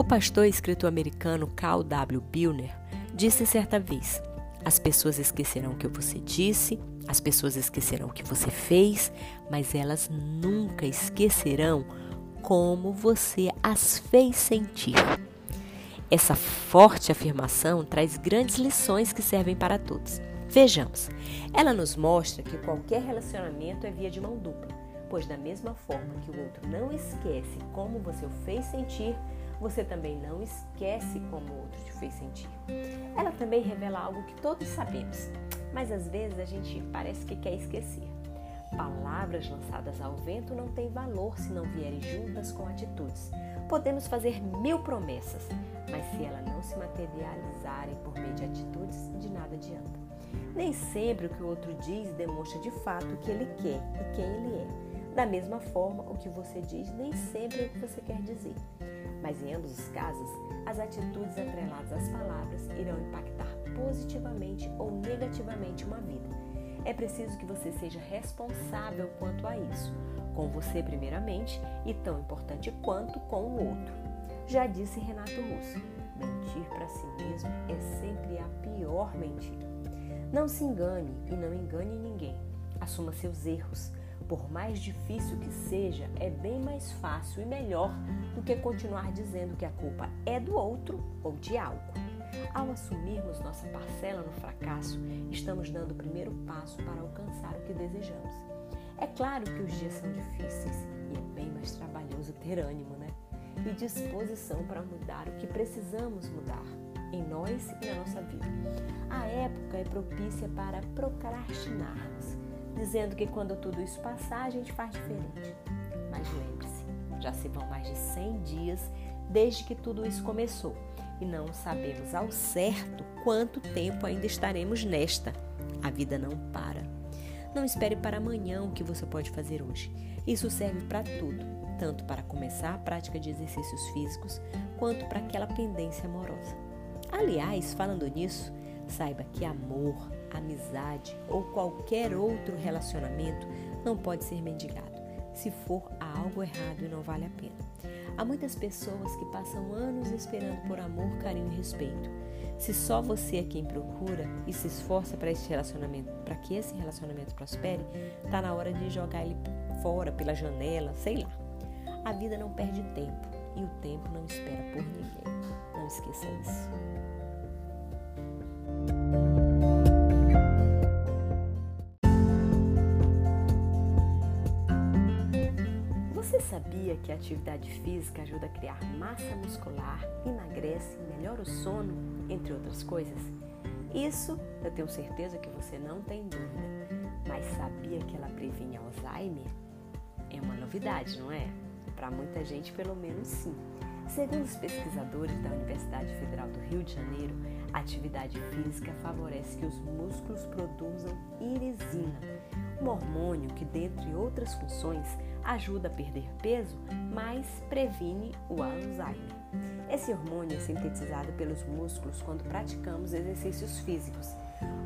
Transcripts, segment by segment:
O pastor e escritor americano Carl W. Billner disse certa vez: As pessoas esquecerão o que você disse, as pessoas esquecerão o que você fez, mas elas nunca esquecerão como você as fez sentir. Essa forte afirmação traz grandes lições que servem para todos. Vejamos, ela nos mostra que qualquer relacionamento é via de mão dupla, pois, da mesma forma que o outro não esquece como você o fez sentir, você também não esquece como o outro te fez sentir. Ela também revela algo que todos sabemos, mas às vezes a gente parece que quer esquecer. Palavras lançadas ao vento não têm valor se não vierem juntas com atitudes. Podemos fazer mil promessas, mas se elas não se materializarem por meio de atitudes, de nada adianta. Nem sempre o que o outro diz demonstra de fato o que ele quer e quem ele é. Da mesma forma, o que você diz nem sempre é o que você quer dizer. Mas em ambos os casos, as atitudes atreladas às palavras irão impactar positivamente ou negativamente uma vida. É preciso que você seja responsável quanto a isso, com você primeiramente e tão importante quanto com o outro. Já disse Renato Russo: mentir para si mesmo é sempre a pior mentira. Não se engane e não engane ninguém. Assuma seus erros. Por mais difícil que seja, é bem mais fácil e melhor do que continuar dizendo que a culpa é do outro ou de algo. Ao assumirmos nossa parcela no fracasso, estamos dando o primeiro passo para alcançar o que desejamos. É claro que os dias são difíceis e é bem mais trabalhoso ter ânimo, né? E disposição para mudar o que precisamos mudar em nós e na nossa vida. A época é propícia para procrastinarmos, dizendo que quando tudo isso passar, a gente faz diferente. Mas lembre-se, já se vão mais de 100 dias desde que tudo isso começou e não sabemos ao certo quanto tempo ainda estaremos nesta. A vida não para. Não espere para amanhã o que você pode fazer hoje. Isso serve para tudo, tanto para começar a prática de exercícios físicos quanto para aquela pendência amorosa. Aliás, falando nisso, saiba que amor, amizade ou qualquer outro relacionamento não pode ser mendigado. Se for há algo errado e não vale a pena. Há muitas pessoas que passam anos esperando por amor, carinho e respeito. Se só você é quem procura e se esforça para esse relacionamento, para que esse relacionamento prospere, está na hora de jogar ele fora pela janela, sei lá. A vida não perde tempo e o tempo não espera por ninguém. Não esqueça isso. Você sabia que a atividade física ajuda a criar massa muscular, emagrece, melhora o sono, entre outras coisas? Isso eu tenho certeza que você não tem dúvida. Mas sabia que ela previne Alzheimer? É uma novidade, não é? Para muita gente, pelo menos sim. Segundo os pesquisadores da Universidade Federal do Rio de Janeiro, a atividade física favorece que os músculos produzam irisina, um hormônio que, dentre outras funções, ajuda a perder peso, mas previne o Alzheimer. Esse hormônio é sintetizado pelos músculos quando praticamos exercícios físicos.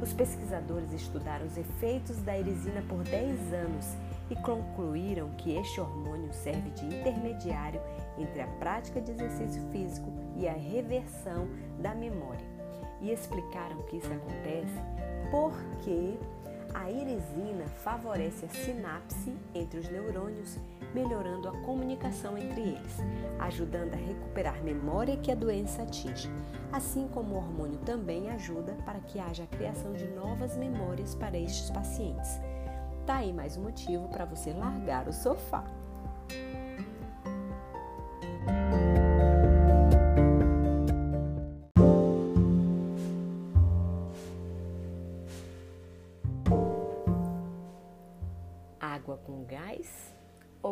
Os pesquisadores estudaram os efeitos da irisina por 10 anos e concluíram que este hormônio serve de intermediário entre a prática de exercício físico e a reversão da memória. E explicaram que isso acontece porque a irisina favorece a sinapse entre os neurônios, melhorando a comunicação entre eles, ajudando a recuperar memória que a doença atinge, assim como o hormônio também ajuda para que haja a criação de novas memórias para estes pacientes. Tá aí mais um motivo para você largar o sofá.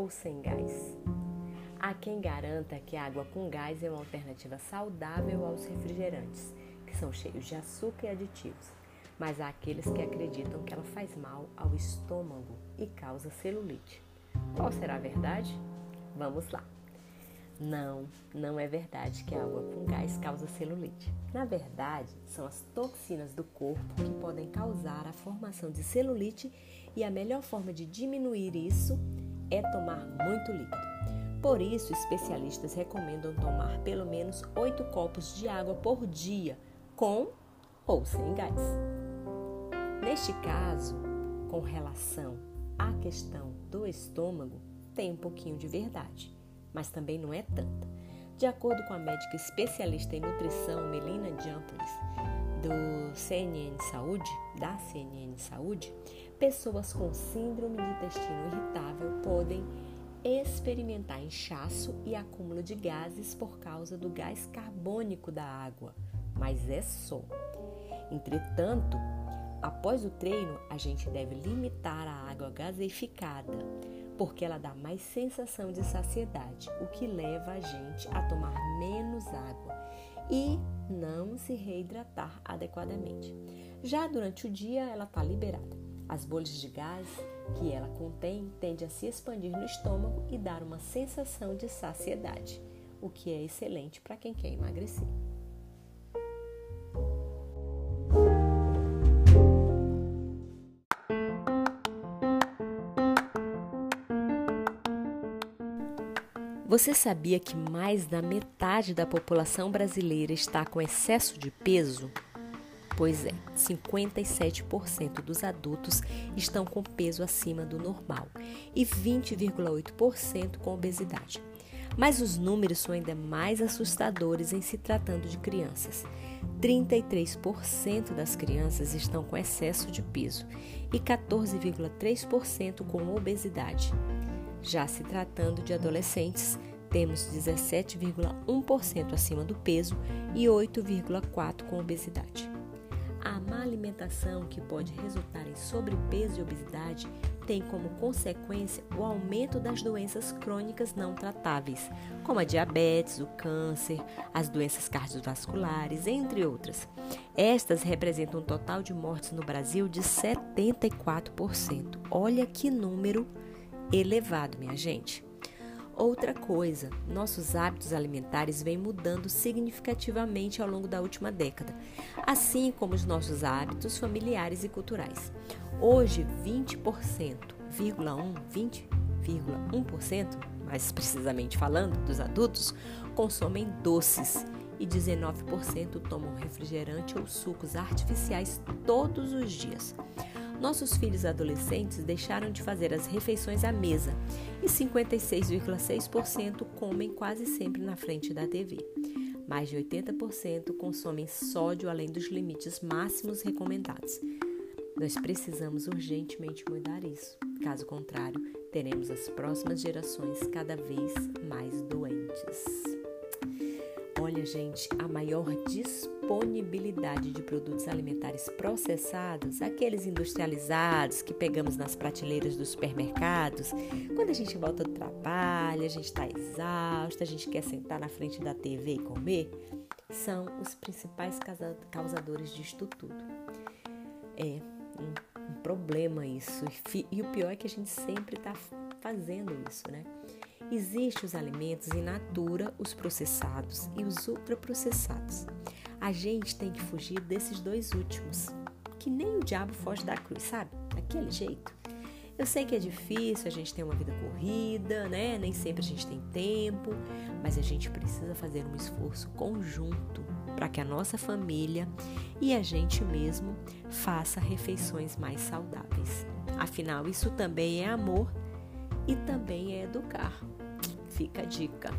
Ou sem gás? Há quem garanta que a água com gás é uma alternativa saudável aos refrigerantes, que são cheios de açúcar e aditivos mas há aqueles que acreditam que ela faz mal ao estômago e causa celulite. Qual será a verdade? Vamos lá. Não, não é verdade que a água com gás causa celulite. Na verdade, são as toxinas do corpo que podem causar a formação de celulite e a melhor forma de diminuir isso é tomar muito líquido. Por isso, especialistas recomendam tomar pelo menos 8 copos de água por dia, com ou sem gás. Neste caso, com relação à questão do estômago, tem um pouquinho de verdade, mas também não é tanta. De acordo com a médica especialista em nutrição Melina Diampolis, do CNN Saúde, da CNN Saúde, pessoas com síndrome de intestino irritável podem experimentar inchaço e acúmulo de gases por causa do gás carbônico da água, mas é só. Entretanto, após o treino, a gente deve limitar a água gaseificada, porque ela dá mais sensação de saciedade, o que leva a gente a tomar menos água e não se reidratar adequadamente. Já durante o dia, ela está liberada. As bolhas de gás que ela contém tendem a se expandir no estômago e dar uma sensação de saciedade, o que é excelente para quem quer emagrecer. Você sabia que mais da metade da população brasileira está com excesso de peso? Pois é, 57% dos adultos estão com peso acima do normal e 20,8% com obesidade. Mas os números são ainda mais assustadores em se tratando de crianças. 33% das crianças estão com excesso de peso e 14,3% com obesidade. Já se tratando de adolescentes, temos 17,1% acima do peso e 8,4% com obesidade. A má alimentação, que pode resultar em sobrepeso e obesidade, tem como consequência o aumento das doenças crônicas não tratáveis, como a diabetes, o câncer, as doenças cardiovasculares, entre outras. Estas representam um total de mortes no Brasil de 74%. Olha que número elevado, minha gente. Outra coisa, nossos hábitos alimentares vêm mudando significativamente ao longo da última década, assim como os nossos hábitos familiares e culturais. Hoje, 20,1%, 20,1%, mais precisamente falando, dos adultos consomem doces e 19% tomam refrigerante ou sucos artificiais todos os dias. Nossos filhos adolescentes deixaram de fazer as refeições à mesa e 56,6% comem quase sempre na frente da TV. Mais de 80% consomem sódio além dos limites máximos recomendados. Nós precisamos urgentemente mudar isso. Caso contrário, teremos as próximas gerações cada vez mais doentes. Olha, gente, a maior disponibilidade de produtos alimentares processados, aqueles industrializados que pegamos nas prateleiras dos supermercados, quando a gente volta do trabalho, a gente está exausta, a gente quer sentar na frente da TV e comer, são os principais causadores disto tudo. É um, um problema isso. E o pior é que a gente sempre está fazendo isso, né? Existem os alimentos in natura, os processados e os ultraprocessados. A gente tem que fugir desses dois últimos, que nem o diabo foge da cruz, sabe? Daquele jeito. Eu sei que é difícil, a gente tem uma vida corrida, né? Nem sempre a gente tem tempo, mas a gente precisa fazer um esforço conjunto para que a nossa família e a gente mesmo faça refeições mais saudáveis. Afinal, isso também é amor e também é educar. Fica a dica.